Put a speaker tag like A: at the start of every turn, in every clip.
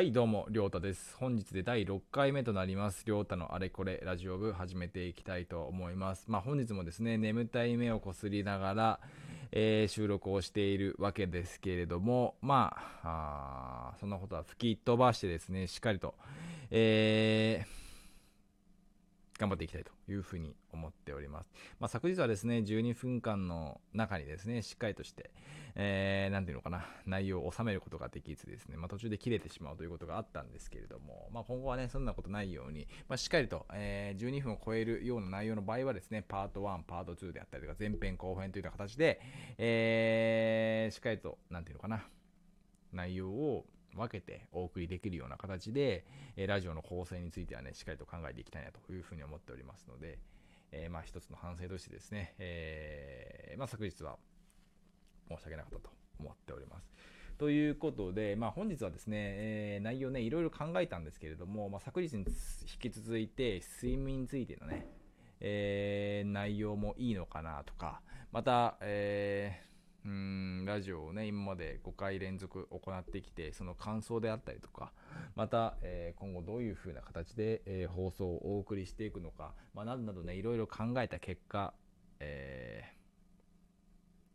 A: はい、どうも、りょうたです。本日で第6回目となります、りょうたのあれこれラジオ部始めていきたいと思います。まあ、本日もですね、眠たい目をこすりながら、えー収録をしているわけですけれども、まあ、あそんなことは吹き飛ばしてですね、しっかりと、えー頑張っていきたいというふうに思っております。まあ、昨日はですね、12分間の中にですね、しっかりとして、えー、なんていうのかな、内容を収めることができずですね、まあ、途中で切れてしまうということがあったんですけれども、まあ、今後はね、そんなことないように、まあ、しっかりと、えー12分を超えるような内容の場合はですね、パート1、パート2であったりとか、前編後編というような形で、えーしっかりと、なんていうのかな、内容を分けてお送りできるような形で、えラジオの構成についてはね、しっかりと考えていきたいなというふうに思っておりますので、えーまあ一つの反省としてですね、えーまあ昨日は申し訳なかったと思っております。ということで、まあ、本日はですね、えー内容ね、いろいろ考えたんですけれども、まあ、昨日に引き続いて、睡眠についてのね、えー内容もいいのかなとか、また、えーうーんラジオをね、今まで5回連続行ってきて、その感想であったりとか、また、えー今後どういう風な形で、えー放送をお送りしていくのか、まあ、などなどね、いろいろ考えた結果、えー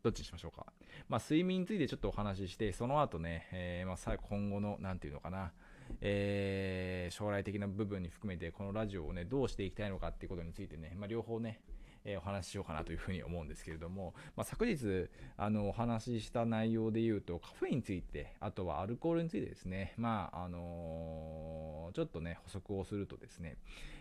A: どっちにしましょうか。まあ、睡眠についてちょっとお話しして、その後ね、えまあ、今後の、なんていうのかな、えー将来的な部分に含めて、このラジオをね、どうしていきたいのかっていうことについてね、まあ、両方ね、えお話ししようかなというふうに思うんですけれども、まあ、昨日あのお話しした内容で言うとカフェインについてあとはアルコールについてですねまああのーちょっとね補足をするとですね、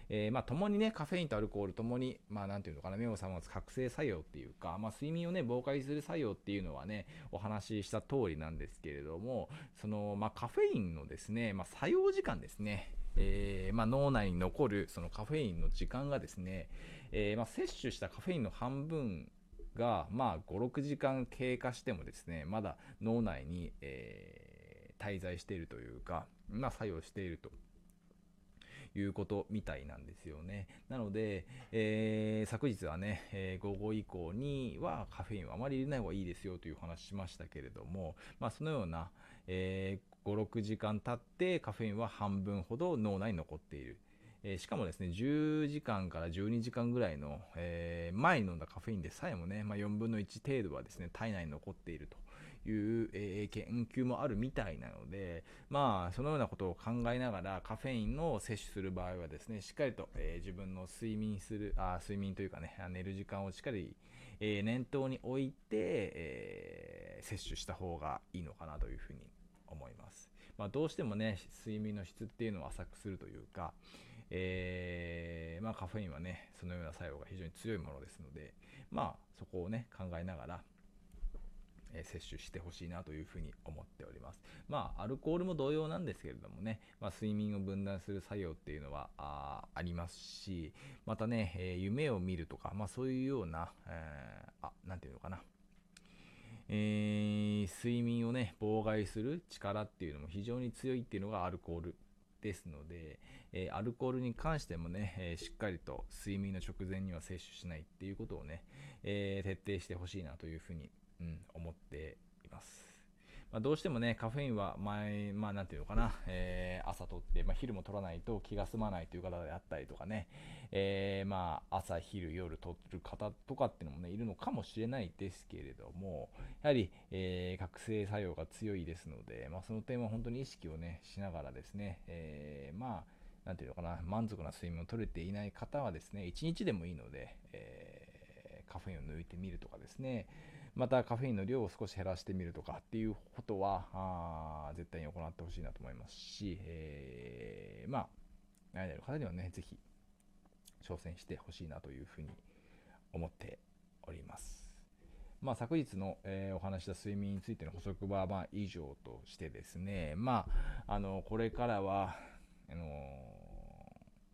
A: えーまあ共にねカフェインとアルコールともにまあなんていうのかな目を覚ます覚醒作用っていうか、まあ、睡眠をね妨害する作用っていうのはねお話しした通りなんですけれどもその、まあ、カフェインのですね、まあ、作用時間ですねえーまあ、脳内に残るそのカフェインの時間がですね、えーまあ、摂取したカフェインの半分が、まあ、56時間経過してもですねまだ脳内に、えー滞在しているというか、まあ、作用していると。いうことみたいなんですよね。なので、えー昨日はね、えー午後以降にはカフェインはあまり入れない方がいいですよという話しましたけれども、まあ、そのような、えー5、6時間経ってカフェインは半分ほど脳内に残っている。えしかもですね、10時間から12時間ぐらいの、えー前に飲んだカフェインでさえもね、まあ、4分の1程度はですね、体内に残っているという、えー研究もあるみたいなので、まあ、そのようなことを考えながら、カフェインを摂取する場合はですね、しっかりと、えー自分の睡眠する、あ睡眠というかね、寝る時間をしっかり、えー念頭に置いて、えー摂取した方がいいのかなというふうに思います。まあ、どうしてもね、睡眠の質っていうのを浅くするというか、えーまあ、カフェインはね、そのような作用が非常に強いものですので、まあ、そこをね、考えながら、え摂取してほしいなというふうに思っております。まあ、アルコールも同様なんですけれどもね、まあ、睡眠を分断する作用っていうのはあありますし、またね、えー夢を見るとか、まあ、そういうような、えーあ、なていうのかな、えー睡眠をね、妨害する力っていうのも非常に強いっていうのがアルコールですので、えーアルコールに関してもね、えーしっかりと睡眠の直前には摂取しないっていうことをね、えー徹底してほしいなというふうに、うん、思っています。まあ、どうしてもね、カフェインは前、まあなんていうのかな、えー朝取って、まあ、昼も取らないと気が済まないという方であったりとかね、えーまあ朝、昼、夜取る方とかっていうのもね、いるのかもしれないですけれども、やはり、えー覚醒作用が強いですので、まあ、その点は本当に意識をね、しながらですね、えーまあ、なんていうのかな、満足な睡眠を取れていない方はですね、1日でもいいので、えーカフェインを抜いてみるとかですね、またカフェインの量を少し減らしてみるとかっていうことは、絶対に行ってほしいなと思いますし、えーまあ、悩んでる方にはね、ぜひ挑戦してほしいなというふうに思っております。まあ、昨日の、えーお話した睡眠についての補足は、まあ、以上としてですね、まあ、あのこれからはあの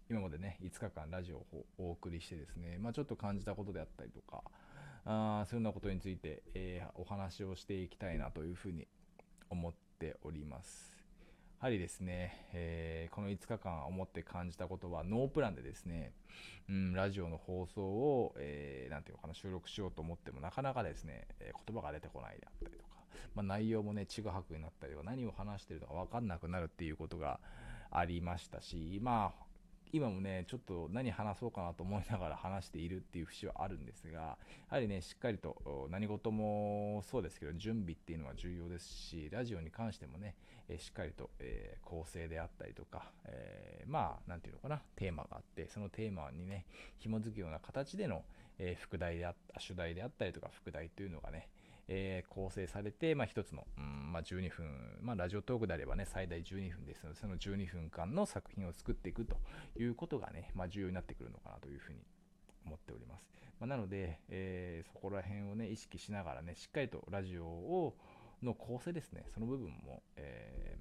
A: 今までね5日間ラジオをお送りしてですね、まあ、ちょっと感じたことであったりとかあそういうようなことについて、えーお話をしていきたいなというふうに思っております。やはりですね、えーこの5日間思って感じたことはノープランでですね、うん、ラジオの放送を、えーていうのかな収録しようと思ってもなかなかですね、えー言葉が出てこないであったりとか、まあ、内容もね、ちぐはぐになったりとか、何を話してるのか分かんなくなるっていうことがありましたし、まあ、今もね、ちょっと何話そうかなと思いながら話しているっていう節はあるんですが、やはりね、しっかりと何事もそうですけど、準備っていうのは重要ですし、ラジオに関してもね、えしっかりと、えー、構成であったりとか、えー、まあ、なんていうのかな、テーマがあって、そのテーマにね、紐づくような形での、えー、副題であった主題であったりとか、副題というのがね、えー、構成されて、まあ、1つの、うんまあ、12分、まあ、ラジオトークであればね、最大12分ですので、その12分間の作品を作っていくということがね、まあ、重要になってくるのかなというふうに思っております。まあ、なので、えー、そこら辺をね、意識しながらね、しっかりとラジオを、の構成ですね、その部分も、え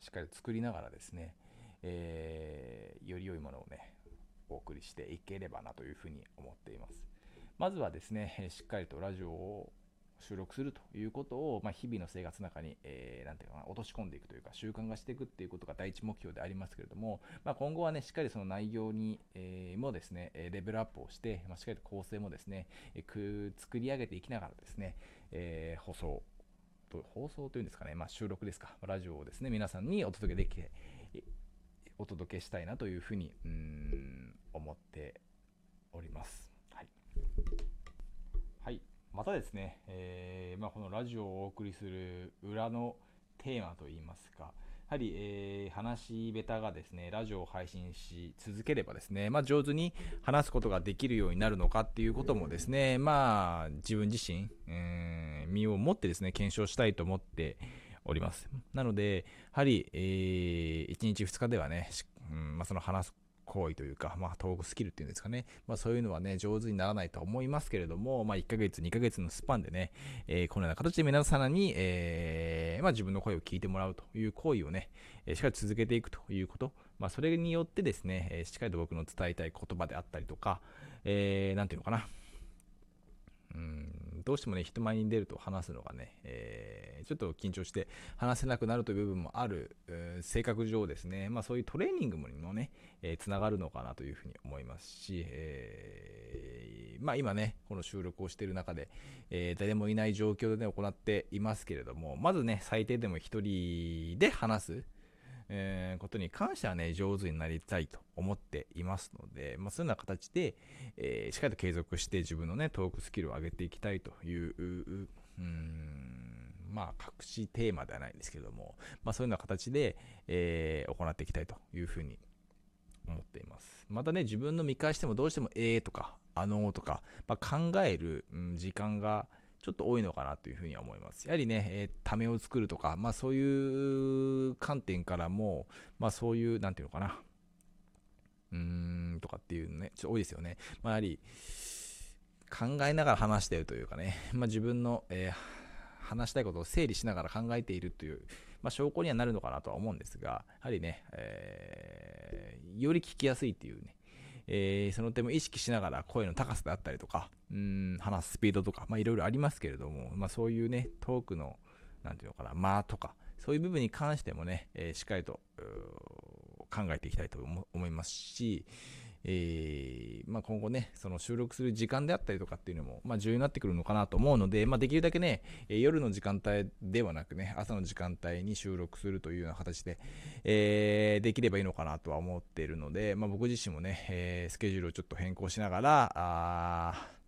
A: ー、しっかり作りながらですね、えー、より良いものをね、お送りしていければなというふうに思っています。まずはですね、しっかりとラジオを収録するということを、まあ、日々の生活の中に、えー、なんていうかな、落とし込んでいくというか、習慣がしていくっていうことが第一目標でありますけれども、まあ、今後はね、しっかりその内容に、えー、もですね、レベルアップをして、まあ、しっかりと構成もですね、えー、作り上げていきながらですね、えー、放送と、放送というんですかね、まあ、収録ですか、ラジオをですね、皆さんにお届けできて、お届けしたいなというふうに、うん、思っております。はいまたですね、えー、まあ、このラジオをお送りする裏のテーマといいますか、やはり、えー、話し下手がですね、ラジオを配信し続ければですね、まあ、上手に話すことができるようになるのかっていうこともですね、まあ、自分自身、えー、身をもってですね、検証したいと思っております。なので、やはり、えー、1日2日ではね、うんまあ、その話す行為というか、まあ、トークスキルっていうんですかね、まあ、そういうのはね、上手にならないと思いますけれども、まあ、1ヶ月、2ヶ月のスパンでね、えー、このような形で皆様に、えー、まあ、自分の声を聞いてもらうという行為をね、え、しっかり続けていくということ、まあ、それによってですね、えしっかりと僕の伝えたい言葉であったりとか、えー、なんていうのかな、うんどうしてもね、人前に出ると話すのがね、えー、ちょっと緊張して話せなくなるという部分もある、えー、性格上ですね、まあそういうトレーニングにもね、えー、つながるのかなというふうに思いますし、えー、まあ今ね、この収録をしている中で、えー、誰もいない状況でね、行っていますけれども、まずね、最低でも一人で話す、えー、ことに関してはね、上手になりたいと思っていますので、まあ、そういうような形で、えー、しっかりと継続して自分のね、トークスキルを上げていきたいという、うん、まあ、隠しテーマではないですけども、まあ、そういうような形で、えー、行っていきたいというふうに思っています。またね、自分の見返してもどうしても、えーとか、あのーとか、まあ、考える、うん、時間が、ちょっと多いのかなというふうには思います。やはりね、えー、ためを作るとか、まあそういう観点からも、まあそういう、なんていうのかな、うーん、とかっていうね、ちょっと多いですよね。まあやはり、考えながら話してるというかね、まあ自分の、えー、話したいことを整理しながら考えているという、まあ、証拠にはなるのかなとは思うんですが、やはりね、えー、より聞きやすいっていうね、えー、その点も意識しながら声の高さであったりとか、うん、話すスピードとか、まあいろいろありますけれども、まあそういうね、トークの、なんていうのかな、間とか、そういう部分に関してもね、えー、しっかりと考えていきたいと思いますし、えー、まあ、今後ね、その収録する時間であったりとかっていうのも、まあ、重要になってくるのかなと思うので、まあ、できるだけね、え夜の時間帯ではなくね、朝の時間帯に収録するというような形で、えー、できればいいのかなとは思っているので、まあ、僕自身もね、えー、スケジュールをちょっと変更しながら、あ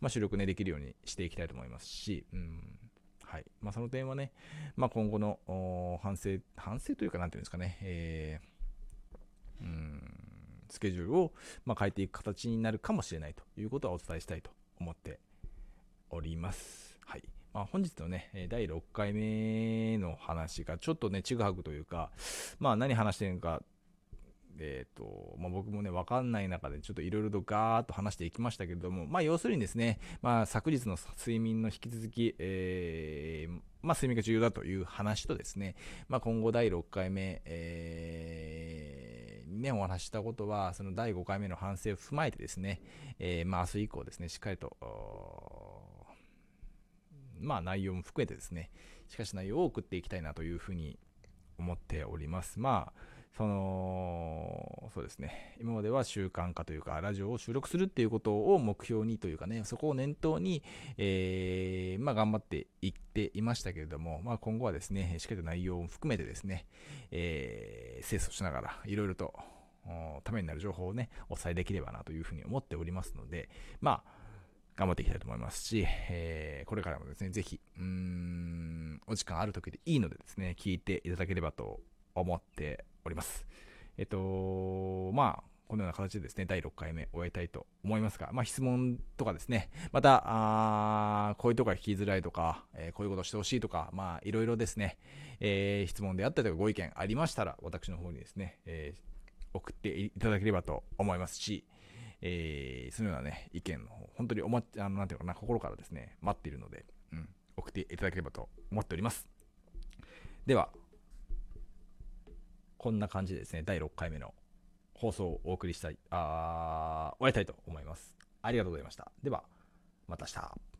A: まあ、収録ね、できるようにしていきたいと思いますし、うん。はい。まあ、その点はね、まあ、今後の反省、反省というか、なんていうんですかね、えー、うん。スケジュールを、まあ、変えていく形になるかもしれないということはお伝えしたいと思っております。はい。まあ、本日のね、第6回目の話がちょっとね、ちぐはぐというか、まあ何話してるのか、えっ、ー、と、まあ、僕もね、わかんない中でちょっといろいろとガーッと話していきましたけれども、まあ要するにですね、まあ昨日の睡眠の引き続き、えー、まあ睡眠が重要だという話とですね、まあ今後第6回目、えーね、お話したことは、その第5回目の反省を踏まえてですね、えー、まあ明日以降ですね、しっかりと、まあ内容も含めてですね、しかし内容を送っていきたいなというふうに思っております。まあ、その、そうですね、今までは習慣化というか、ラジオを収録するっていうことを目標にというかね、そこを念頭に、えー、まあ、頑張っていっていましたけれども、まあ、今後はですね、しっかりと内容を含めてですね、えー、清楚しながら、いろいろと、ためになる情報をね、お伝えできればなというふうに思っておりますので、まあ、頑張っていきたいと思いますし、えー、これからもですね、ぜひ、うーん、お時間ある時でいいのでですね、聞いていただければと思っております。えっと、まあ、このような形でですね、第6回目終えたいと思いますが、まあ、質問とかですね、また、あこういうとこが聞きづらいとか、えー、こういうことしてほしいとか、まあ、いろいろですね、えー、質問であったりとかご意見ありましたら、私の方にですね、えー、送っていただければと思いますし、えー、そのようなね、意見の方、本当におま、あの、なんていうかな、心からですね、待っているので、うん、送っていただければと思っております。では、こんな感じでですね、第6回目の放送をお送りしたい、あ終わりたいと思います。ありがとうございました。では、また明日。